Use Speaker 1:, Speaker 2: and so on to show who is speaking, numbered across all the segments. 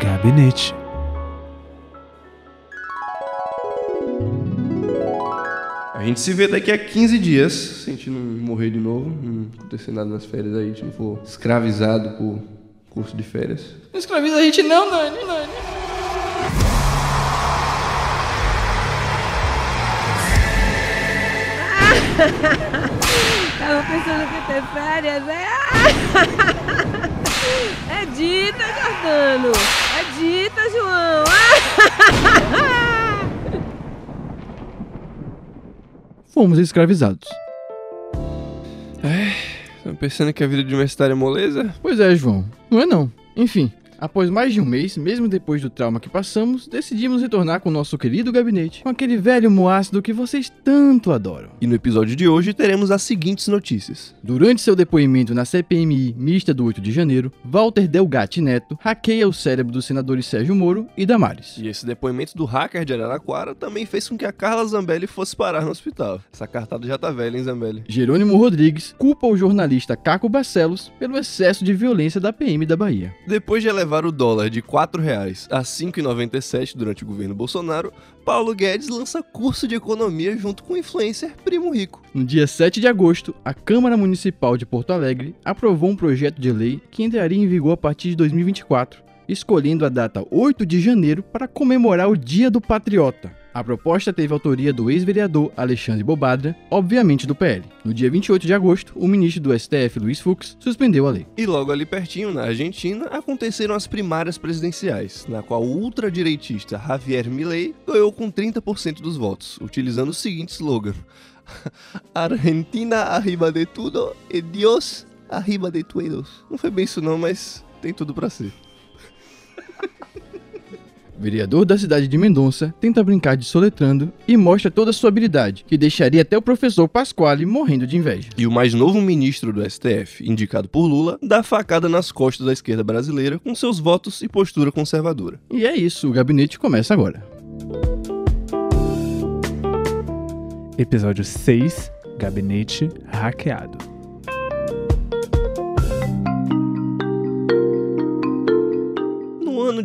Speaker 1: Gabinete.
Speaker 2: A gente se vê daqui a 15 dias, se a gente não morrer de novo, não acontecer nada nas férias aí, a gente não for escravizado por curso de férias.
Speaker 3: Não escraviza a gente não, Nani, Nani.
Speaker 4: Tava pensando que ter férias, é? É dita, Jordano! É dita, João!
Speaker 1: Fomos escravizados.
Speaker 2: Tô pensando que a vida de universitário é moleza?
Speaker 1: Pois é, João. Não é não. Enfim, após mais de um mês, mesmo depois do trauma que passamos, decidimos retornar com o nosso querido gabinete, com aquele velho moácido que vocês tanto adoram.
Speaker 2: E no episódio de hoje teremos as seguintes notícias.
Speaker 1: Durante seu depoimento na CPMI mista do 8 de janeiro, Walter Delgatti Neto hackeia o cérebro dos senadores Sérgio Moro e Damares.
Speaker 2: E esse depoimento do hacker de Araraquara também fez com que a Carla Zambelli fosse parar no hospital. Essa cartada já tá velha, hein, Zambelli?
Speaker 1: Jerônimo Rodrigues culpa o jornalista Caco Barcelos pelo excesso de violência da PM da Bahia.
Speaker 2: Depois de elevar o dólar de R$ 4,00 a R$ 5,97 durante o governo Bolsonaro, Paulo Guedes lança curso de economia junto com o influencer Primo Rico.
Speaker 1: No dia 7 de agosto, a Câmara Municipal de Porto Alegre aprovou um projeto de lei que entraria em vigor a partir de 2024, escolhendo a data 8 de janeiro para comemorar o Dia do Patriota. A proposta teve autoria do ex-vereador Alexandre Bobadra, obviamente do PL. No dia 28 de agosto, o ministro do STF, Luiz Fux, suspendeu a lei.
Speaker 2: E logo ali pertinho, na Argentina, aconteceram as primárias presidenciais, na qual o ultradireitista Javier Milei ganhou com 30% dos votos, utilizando o seguinte slogan: Argentina arriba de tudo e Dios arriba de todos. Não foi bem isso não, mas tem tudo pra ser.
Speaker 1: Vereador da cidade de Mendonça tenta brincar de soletrando e mostra toda a sua habilidade, que deixaria até o professor Pasquale morrendo de inveja.
Speaker 2: E o mais novo ministro do STF, indicado por Lula, dá facada nas costas da esquerda brasileira com seus votos e postura conservadora.
Speaker 1: E é isso, o gabinete começa agora.
Speaker 5: Episódio 6 Gabinete Hackeado.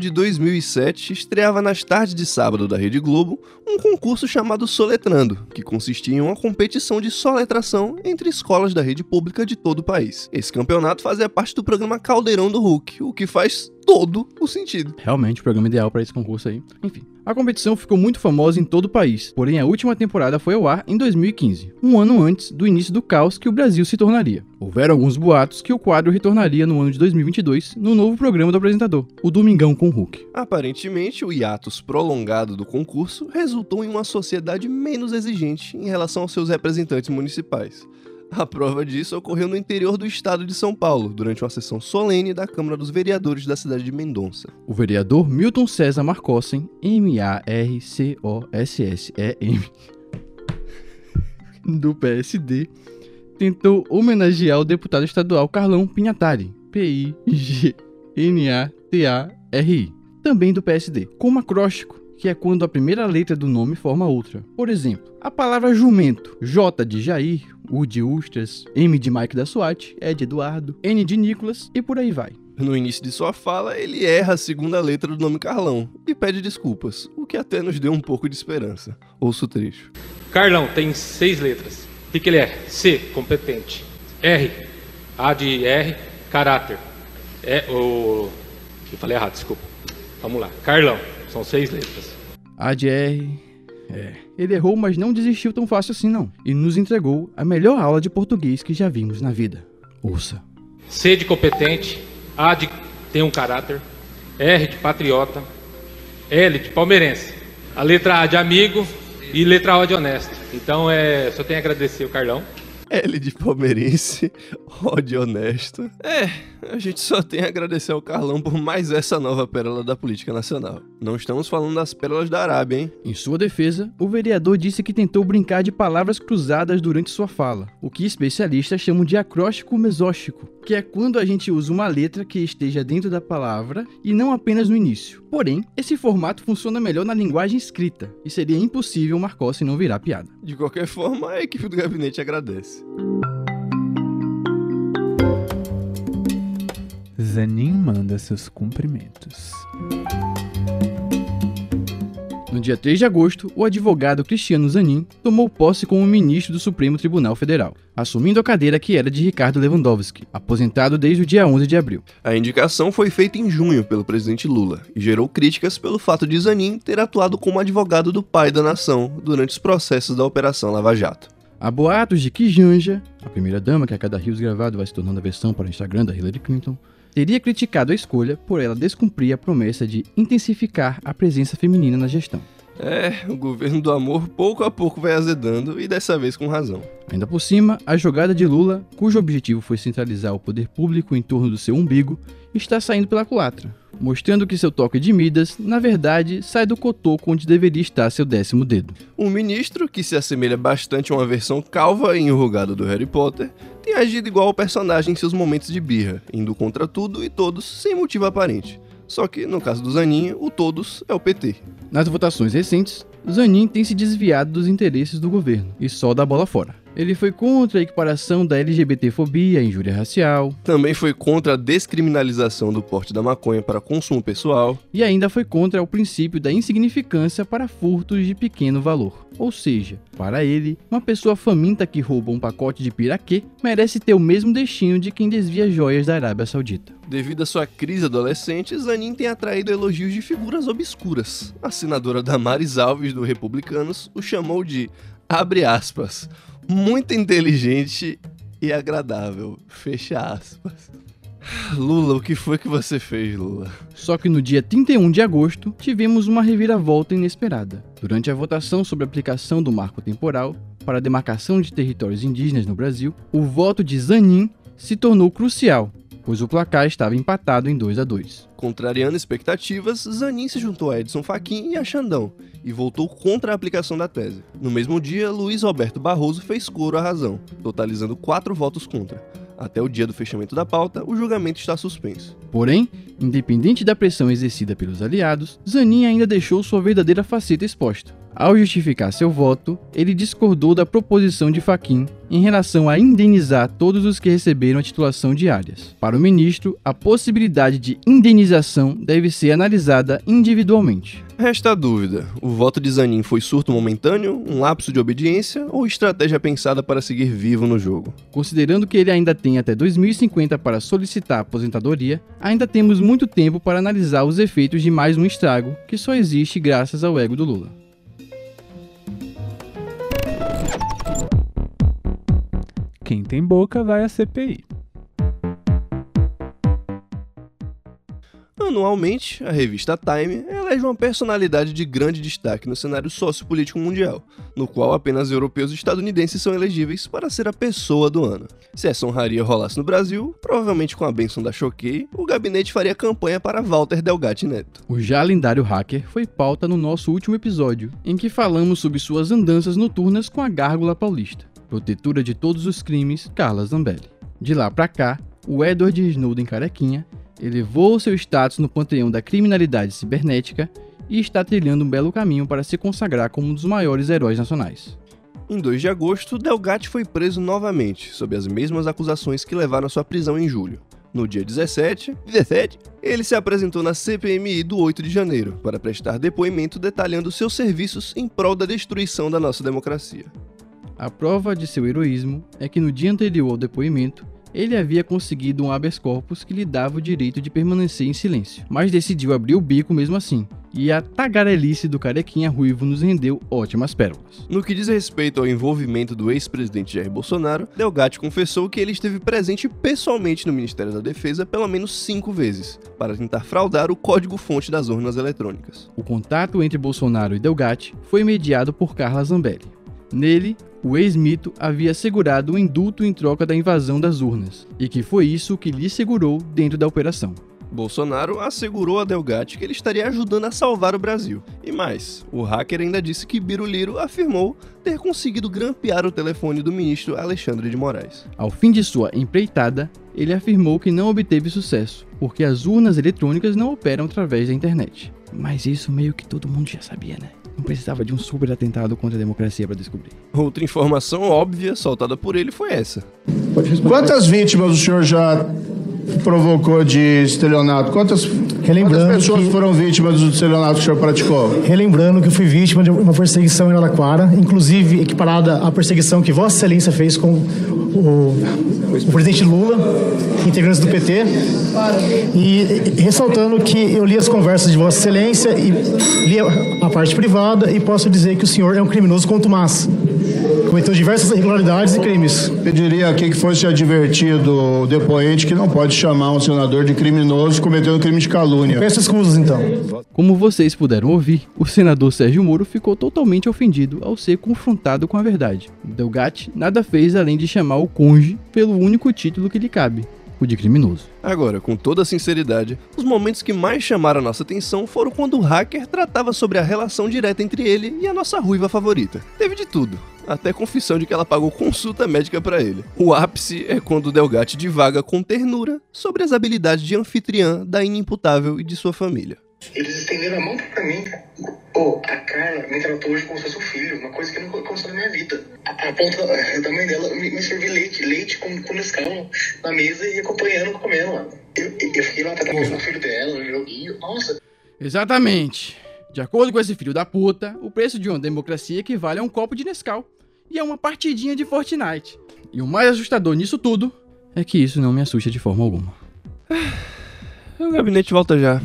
Speaker 2: De 2007, estreava nas tardes de sábado da Rede Globo um concurso chamado Soletrando, que consistia em uma competição de soletração entre escolas da rede pública de todo o país. Esse campeonato fazia parte do programa Caldeirão do Hulk, o que faz todo o sentido.
Speaker 1: Realmente o programa ideal para esse concurso aí. Enfim, a competição ficou muito famosa em todo o país, porém a última temporada foi ao ar em 2015, um ano antes do início do caos que o Brasil se tornaria. Houveram alguns boatos que o quadro retornaria no ano de 2022 no novo programa do apresentador, o Domingão com o Hulk.
Speaker 2: Aparentemente, o hiatus prolongado do concurso resultou em uma sociedade menos exigente em relação aos seus representantes municipais. A prova disso ocorreu no interior do estado de São Paulo, durante uma sessão solene da Câmara dos Vereadores da cidade de Mendonça.
Speaker 1: O vereador Milton César Marcossen, M-A-R-C-O-S-S-E-M, do PSD, tentou homenagear o deputado estadual Carlão Pinhatari, P-I-G-N-A-T-A-R-I, também do PSD, como acróstico, que é quando a primeira letra do nome forma outra. Por exemplo, a palavra jumento, J de Jair, U de Ustras, M de Mike da SWAT, E de Eduardo, N de Nicolas e por aí vai.
Speaker 2: No início de sua fala, ele erra a segunda letra do nome Carlão e pede desculpas, o que até nos deu um pouco de esperança. Ouça o trecho.
Speaker 6: Carlão tem seis letras. O que, que ele é? C, competente. R, A de R, caráter. É o. Eu falei errado, desculpa. Vamos lá. Carlão, são seis letras.
Speaker 1: A de R. É. Ele errou, mas não desistiu tão fácil assim, não. E nos entregou a melhor aula de português que já vimos na vida. Ouça.
Speaker 6: C de competente. A de tem um caráter. R de patriota. L de palmeirense. A letra A de amigo e letra O de honesto. Então é, só tenho a agradecer o Carlão.
Speaker 2: L de palmeirense, O de honesto. É, a gente só tem a agradecer ao Carlão por mais essa nova pérola da política nacional. Não estamos falando das pérolas da Arábia, hein?
Speaker 1: Em sua defesa, o vereador disse que tentou brincar de palavras cruzadas durante sua fala, o que especialistas chamam de acróstico mesóstico, que é quando a gente usa uma letra que esteja dentro da palavra e não apenas no início. Porém, esse formato funciona melhor na linguagem escrita e seria impossível marcar se não virar piada.
Speaker 2: De qualquer forma, a equipe do gabinete agradece.
Speaker 5: Zanin manda seus cumprimentos.
Speaker 1: No dia 3 de agosto, o advogado Cristiano Zanin tomou posse como ministro do Supremo Tribunal Federal, assumindo a cadeira que era de Ricardo Lewandowski, aposentado desde o dia 11 de abril.
Speaker 2: A indicação foi feita em junho pelo presidente Lula e gerou críticas pelo fato de Zanin ter atuado como advogado do pai da nação durante os processos da Operação Lava Jato.
Speaker 1: Há boatos de que Janja, a primeira-dama que a cada rios gravado vai se tornando a versão para o Instagram da Hillary Clinton, teria criticado a escolha por ela descumprir a promessa de intensificar a presença feminina na gestão.
Speaker 2: É, o governo do amor pouco a pouco vai azedando e dessa vez com razão.
Speaker 1: Ainda por cima, a jogada de Lula, cujo objetivo foi centralizar o poder público em torno do seu umbigo, está saindo pela culatra, mostrando que seu toque de Midas, na verdade, sai do cotoco onde deveria estar seu décimo dedo.
Speaker 2: Um ministro, que se assemelha bastante a uma versão calva e enrugada do Harry Potter, tem agido igual ao personagem em seus momentos de birra, indo contra tudo e todos sem motivo aparente. Só que, no caso do Zanin, o todos é o PT.
Speaker 1: Nas votações recentes, Zanin tem se desviado dos interesses do governo e só dá bola fora. Ele foi contra a equiparação da LGBTfobia à injúria racial.
Speaker 2: Também foi contra a descriminalização do porte da maconha para consumo pessoal.
Speaker 1: E ainda foi contra o princípio da insignificância para furtos de pequeno valor. Ou seja, para ele, uma pessoa faminta que rouba um pacote de piraquê merece ter o mesmo destino de quem desvia joias da Arábia Saudita.
Speaker 2: Devido à sua crise adolescente, Zanin tem atraído elogios de figuras obscuras. A senadora Damares Alves, do Republicanos, o chamou de, abre aspas, muito inteligente e agradável. Fecha aspas. Lula, o que foi que você fez, Lula?
Speaker 1: Só que no dia 31 de agosto, tivemos uma reviravolta inesperada. Durante a votação sobre a aplicação do marco temporal para a demarcação de territórios indígenas no Brasil, o voto de Zanin se tornou crucial, pois o placar estava empatado em 2 a 2.
Speaker 2: Contrariando expectativas, Zanin se juntou a Edson Fachin e a Xandão e voltou contra a aplicação da tese. No mesmo dia, Luiz Roberto Barroso fez coro à razão, totalizando quatro votos contra. Até o dia do fechamento da pauta, o julgamento está suspenso.
Speaker 1: Porém, independente da pressão exercida pelos aliados, Zanin ainda deixou sua verdadeira faceta exposta. Ao justificar seu voto, ele discordou da proposição de Faquim em relação a indenizar todos os que receberam a titulação de áreas. Para o ministro, a possibilidade de indenização deve ser analisada individualmente.
Speaker 2: Resta a dúvida: o voto de Zanin foi surto momentâneo, um lapso de obediência ou estratégia pensada para seguir vivo no jogo?
Speaker 1: Considerando que ele ainda tem até 2050 para solicitar aposentadoria, ainda temos muito tempo para analisar os efeitos de mais um estrago que só existe graças ao ego do Lula.
Speaker 5: Quem tem boca vai à CPI.
Speaker 2: Anualmente, a revista Time elege uma personalidade de grande destaque no cenário sociopolítico mundial, no qual apenas europeus e estadunidenses são elegíveis para ser a pessoa do ano. Se essa honraria rolasse no Brasil, provavelmente com a bênção da Choquei, o gabinete faria campanha para Walter Delgatti Neto.
Speaker 1: O já lendário hacker foi pauta no nosso último episódio, em que falamos sobre suas andanças noturnas com a gárgula paulista, protetora de todos os crimes, Carla Zambelli. De lá pra cá, o Edward Snowden carequinha elevou seu status no panteão da criminalidade cibernética e está trilhando um belo caminho para se consagrar como um dos maiores heróis nacionais.
Speaker 2: Em 2 de agosto, Delgatti foi preso novamente, sob as mesmas acusações que levaram à sua prisão em julho. No dia 17, 17, ele se apresentou na CPMI do 8 de janeiro para prestar depoimento detalhando seus serviços em prol da destruição da nossa democracia.
Speaker 1: A prova de seu heroísmo é que no dia anterior ao depoimento, ele havia conseguido um habeas corpus que lhe dava o direito de permanecer em silêncio, mas decidiu abrir o bico mesmo assim. E a tagarelice do carequinha ruivo nos rendeu ótimas pérolas.
Speaker 2: No que diz respeito ao envolvimento do ex-presidente Jair Bolsonaro, Delgatti confessou que ele esteve presente pessoalmente no Ministério da Defesa pelo menos cinco vezes, para tentar fraudar o código-fonte das urnas eletrônicas.
Speaker 1: O contato entre Bolsonaro e Delgatti foi mediado por Carla Zambelli. Nele, o ex-mito havia assegurado o indulto em troca da invasão das urnas, e que foi isso que lhe segurou dentro da operação.
Speaker 2: Bolsonaro assegurou a Delgatti que ele estaria ajudando a salvar o Brasil. E mais, o hacker ainda disse que Biruliro afirmou ter conseguido grampear o telefone do ministro Alexandre de Moraes.
Speaker 1: Ao fim de sua empreitada, ele afirmou que não obteve sucesso, porque as urnas eletrônicas não operam através da internet. Mas isso meio que todo mundo já sabia, né? Não precisava de um super atentado contra a democracia para descobrir.
Speaker 2: Outra informação óbvia soltada por ele foi essa.
Speaker 7: Quantas vítimas o senhor já provocou de estelionato? Quantas, quantas pessoas
Speaker 8: que-
Speaker 7: foram vítimas do estelionato que o senhor praticou?
Speaker 8: Relembrando que eu fui vítima de uma perseguição em Araraquara, inclusive equiparada à perseguição que Vossa Excelência fez com o, o presidente Lula, integrantes do PT. E ressaltando que eu li as conversas de Vossa Excelência e li a, a parte privada e posso dizer que o senhor é um criminoso contumaz. Cometeu diversas irregularidades e crimes.
Speaker 7: Pediria aqui que fosse advertido o depoente que não pode chamar um senador de criminoso cometendo crime de calúnia.
Speaker 8: Peço escusas, então.
Speaker 1: Como vocês puderam ouvir, o senador Sérgio Moro ficou totalmente ofendido ao ser confrontado com a verdade. Delgatti nada fez além de chamar o conge pelo único título que lhe cabe, o de criminoso.
Speaker 2: Agora, com toda sinceridade, os momentos que mais chamaram a nossa atenção foram quando o hacker tratava sobre a relação direta entre ele e a nossa ruiva favorita. Teve de tudo, até confissão de que ela pagou consulta médica pra ele. O ápice é quando o Delgatti divaga com ternura sobre as habilidades de anfitriã da inimputável e de sua família.
Speaker 9: Eles estenderam a mão pra mim, cara. Pô, a Carla me tratou hoje como se fosse um filho, uma coisa que nunca aconteceu na minha vida. A, a ponta da mãe dela me, me serviu leite, leite com, com Nescau na mesa e acompanhando, comendo, mano. Eu, eu, fiquei lá atacando o filho dela, no joguinho. Nossa,
Speaker 1: Exatamente. De acordo com esse filho da puta, o preço de uma democracia equivale a um copo de Nescau e a uma partidinha de Fortnite. E o mais assustador nisso tudo é que isso não me assusta de forma alguma.
Speaker 2: O gabinete volta já.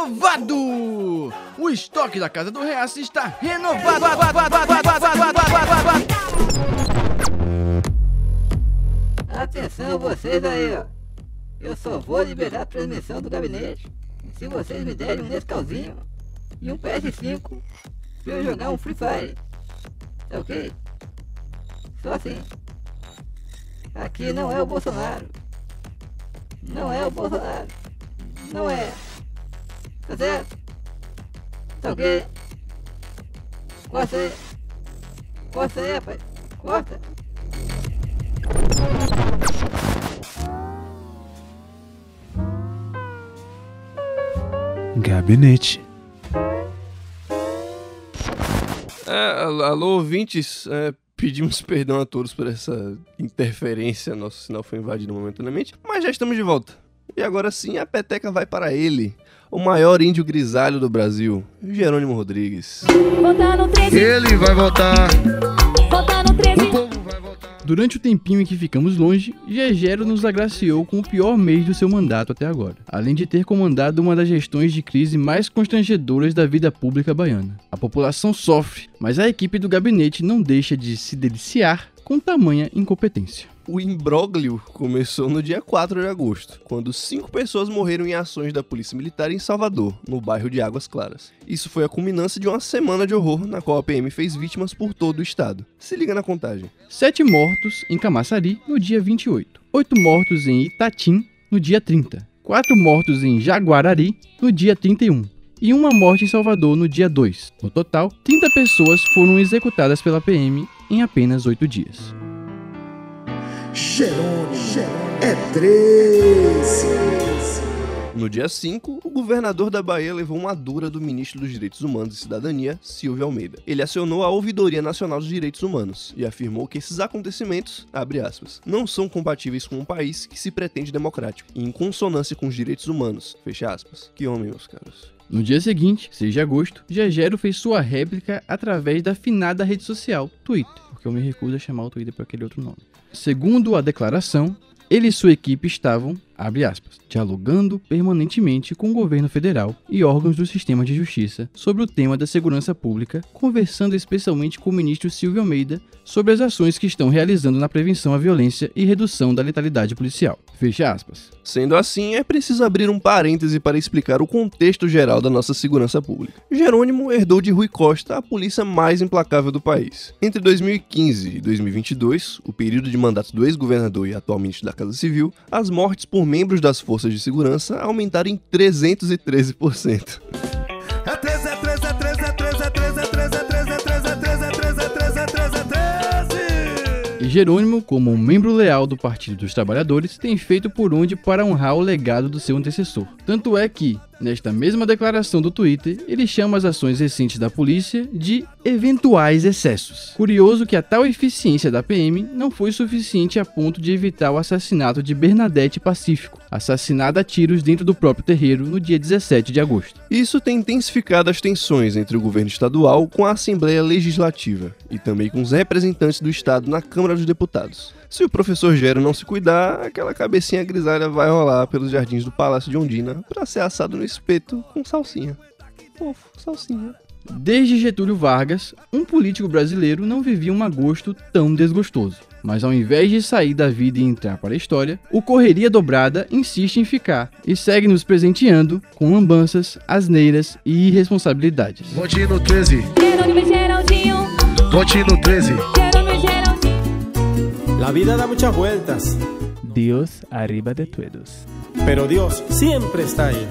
Speaker 1: Renovado! O estoque da Casa do Reaça está renovado!
Speaker 10: Atenção vocês aí, ó. Eu só vou liberar a transmissão do gabinete se vocês me derem um Nescauzinho e um PS5 pra eu jogar um Free Fire. Tá ok? Só assim. Aqui não é o Bolsonaro. Não é o Bolsonaro. Não é. Tá certo? Tá ok? Corta aí. Corta aí, rapaz. Corta.
Speaker 5: Gabinete.
Speaker 2: É, al- alô, ouvintes, é, pedimos perdão a todos por essa interferência, nosso sinal foi invadido momentaneamente, mas já estamos de volta. E agora sim, a peteca vai para ele, o maior índio grisalho do Brasil, Jerônimo Rodrigues.
Speaker 11: Votar no 13,
Speaker 7: Ele vai votar.
Speaker 11: votar no 13.
Speaker 1: Durante o tempinho em que ficamos longe, Gegero nos agraciou com o pior mês do seu mandato até agora, além de ter comandado uma das gestões de crise mais constrangedoras da vida pública baiana. A população sofre, mas a equipe do gabinete não deixa de se deliciar com tamanha incompetência.
Speaker 2: O imbróglio começou no dia 4 de agosto, quando cinco pessoas morreram em ações da Polícia Militar em Salvador, no bairro de Águas Claras. Isso foi a culminância de uma semana de horror na qual a PM fez vítimas por todo o estado. Se liga na contagem.
Speaker 1: Sete mortos em Camaçari no dia 28, oito mortos em Itatim no dia 30, quatro mortos em Jaguarari no dia 31 e uma morte em Salvador no dia 2. No total, 30 pessoas foram executadas pela PM em apenas oito dias.
Speaker 7: É 13.
Speaker 2: No dia 5, o governador da Bahia levou uma dura do ministro dos Direitos Humanos e Cidadania, Silvio Almeida. Ele acionou a Ouvidoria Nacional dos Direitos Humanos e afirmou que esses acontecimentos, abre aspas, não são compatíveis com um país que se pretende democrático e em consonância com os direitos humanos, fecha aspas. Que homem, meus caros.
Speaker 1: No dia seguinte, 6 de agosto, Gegero fez sua réplica através da finada rede social Twitter, porque eu me recuso a chamar o Twitter por aquele outro nome. Segundo a declaração, ele e sua equipe estavam, aspas, dialogando permanentemente com o governo federal e órgãos do sistema de justiça sobre o tema da segurança pública, conversando especialmente com o ministro Silvio Almeida sobre as ações que estão realizando na prevenção à violência e redução da letalidade policial. Fecha aspas.
Speaker 2: Sendo assim, é preciso abrir um parêntese para explicar o contexto geral da nossa segurança pública. Jerônimo herdou de Rui Costa a polícia mais implacável do país. Entre 2015 e 2022, o período de mandato do ex-governador e atual ministro da Casa Civil, as mortes por membros das forças de segurança aumentaram em 313%.
Speaker 12: É 13, é 13, é 13, é 13, é 13, é 13, é 13, é 13, é 13, é 13, é 13, é 13, é 13.
Speaker 1: E Jerônimo, como um membro leal do Partido dos Trabalhadores, tem feito por onde para honrar o legado do seu antecessor. Tanto é que, nesta mesma declaração do Twitter, ele chama as ações recentes da polícia de eventuais excessos. Curioso que a tal eficiência da PM não foi suficiente a ponto de evitar o assassinato de Bernadette Pacífico, assassinada a tiros dentro do próprio terreiro no dia 17 de agosto.
Speaker 2: Isso tem intensificado as tensões entre o governo estadual com a Assembleia Legislativa e também com os representantes do Estado na Câmara dos Deputados. Se o professor Gero não se cuidar, aquela cabecinha grisalha vai rolar pelos jardins do Palácio de Ondina para ser assado no espeto com salsinha. Fofo, salsinha.
Speaker 1: Desde Getúlio Vargas, um político brasileiro não vivia um agosto tão desgostoso. Mas ao invés de sair da vida e entrar para a história, o Correria Dobrada insiste em ficar e segue nos presenteando com lambanças, asneiras e irresponsabilidades.
Speaker 12: Vote no 13,
Speaker 11: Jerônimo e Geraldinho,
Speaker 12: vote no 13.
Speaker 13: La vida da muchas vueltas,
Speaker 5: Dios arriba de todos.
Speaker 13: pero Dios siempre está ahí.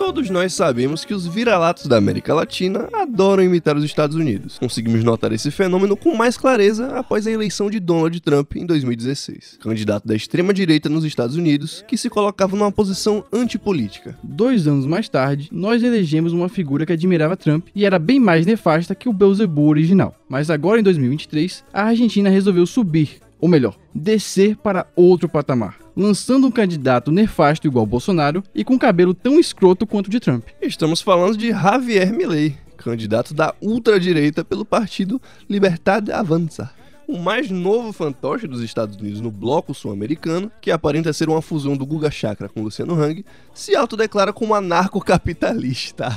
Speaker 2: Todos nós sabemos que os vira-latos da América Latina adoram imitar os Estados Unidos. Conseguimos notar esse fenômeno com mais clareza após a eleição de Donald Trump em 2016, candidato da extrema-direita nos Estados Unidos, que se colocava numa posição antipolítica.
Speaker 1: Dois anos mais tarde, nós elegemos uma figura que admirava Trump e era bem mais nefasta que o Beelzebub original. Mas agora, em 2023, a Argentina resolveu subir, ou melhor, descer para outro patamar, lançando um candidato nefasto igual Bolsonaro e com cabelo tão escroto quanto o de Trump.
Speaker 2: Estamos falando de Javier Milei, candidato da ultradireita pelo partido Libertad Avanza. O mais novo fantoche dos Estados Unidos no bloco sul-americano, que aparenta ser uma fusão do Guga Chakra com Luciano Hang, se autodeclara como anarcocapitalista.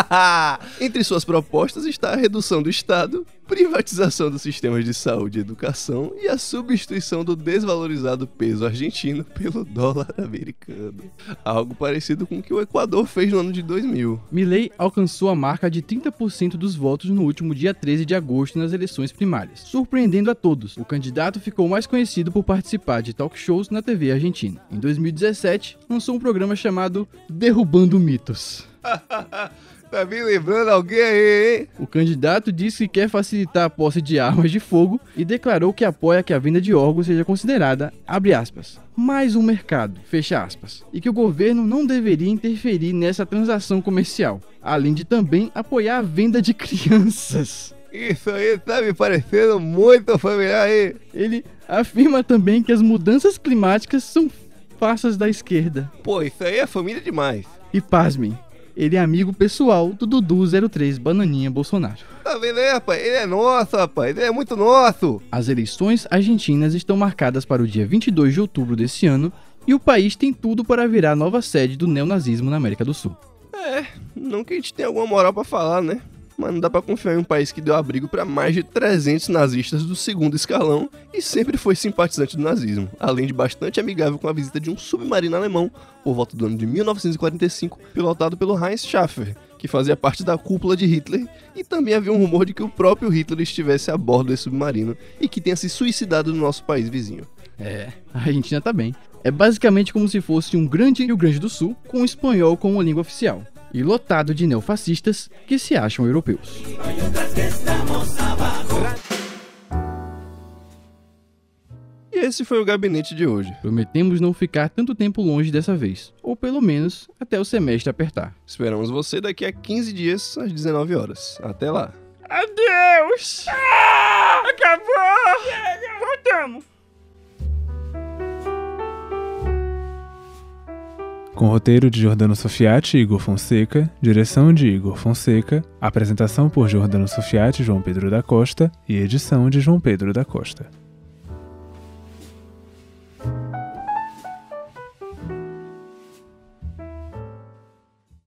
Speaker 2: Entre suas propostas está a redução do Estado, privatização dos sistemas de saúde e educação e a substituição do desvalorizado peso argentino pelo dólar americano. Algo parecido com o que o Equador fez no ano de 2000.
Speaker 1: Milley alcançou a marca de 30% dos votos no último dia 13 de agosto nas eleições primárias, surpreendendo a todos. O candidato ficou mais conhecido por participar de talk shows na TV argentina. Em 2017, lançou um programa chamado Derrubando Mitos.
Speaker 2: Tá me lembrando alguém aí, hein?
Speaker 1: O candidato disse que quer facilitar a posse de armas de fogo e declarou que apoia que a venda de órgãos seja considerada, abre aspas, mais um mercado, fecha aspas, e que o governo não deveria interferir nessa transação comercial, além de também apoiar a venda de crianças.
Speaker 2: Isso aí tá me parecendo muito familiar aí.
Speaker 1: Ele afirma também que as mudanças climáticas são farsas da esquerda.
Speaker 2: Pô, isso aí é família demais.
Speaker 1: E pasmem, ele é amigo pessoal do Dudu03 Bananinha Bolsonaro.
Speaker 2: Tá vendo aí, rapaz? Ele é nosso, rapaz. Ele é muito nosso.
Speaker 1: As eleições argentinas estão marcadas para o dia 22 de outubro desse ano e o país tem tudo para virar a nova sede do neonazismo na América do Sul.
Speaker 2: É, não que a gente tenha alguma moral pra falar, né? Mas não dá pra confiar em um país que deu abrigo pra mais de 300 nazistas do segundo escalão e sempre foi simpatizante do nazismo, além de bastante amigável com a visita de um submarino alemão por volta do ano de 1945, pilotado pelo Heinz Schaffer, que fazia parte da cúpula de Hitler, e também havia um rumor de que o próprio Hitler estivesse a bordo desse submarino e que tenha se suicidado no nosso país vizinho.
Speaker 1: É, a Argentina tá bem. É basicamente como se fosse um grande Rio Grande do Sul com o espanhol como língua oficial. E lotado de neofascistas que se acham europeus.
Speaker 2: E esse foi o gabinete de hoje.
Speaker 1: Prometemos não ficar tanto tempo longe dessa vez, ou pelo menos até o semestre apertar.
Speaker 2: Esperamos você daqui a 15 dias às 19 horas. Até lá.
Speaker 3: Adeus! Ah, acabou! Voltamos!
Speaker 5: Com roteiro de Jordano Sofiati e Igor Fonseca, direção de Igor Fonseca, apresentação por Jordano Sofiati e João Pedro da Costa e edição de João Pedro da Costa.